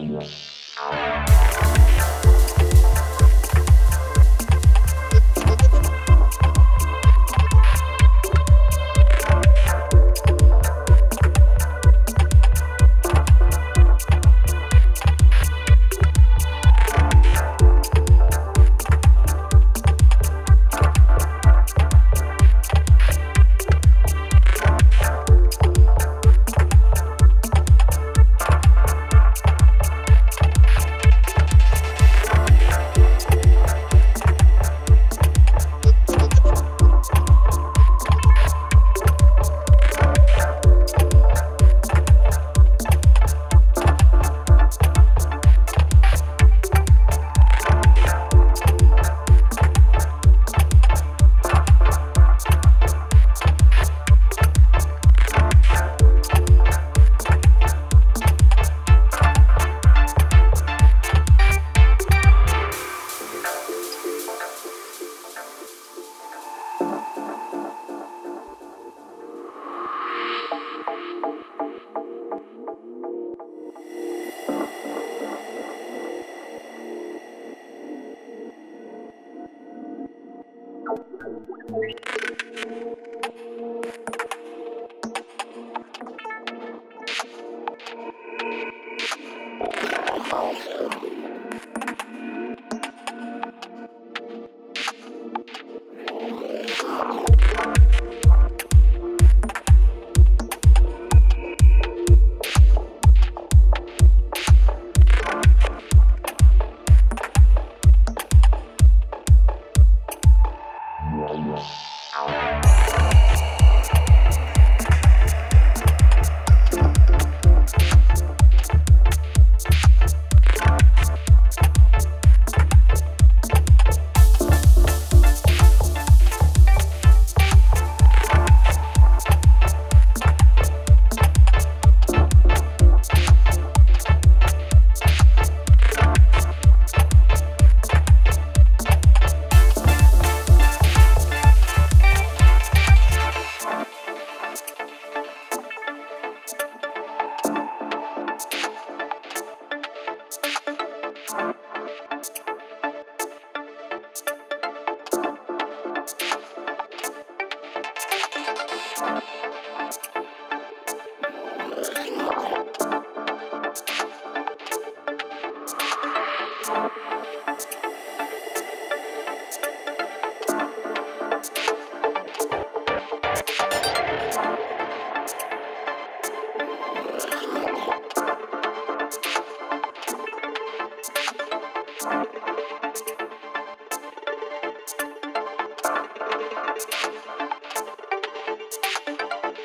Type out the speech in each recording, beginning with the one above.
Adiós. Thank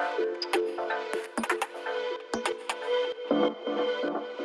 Thank you.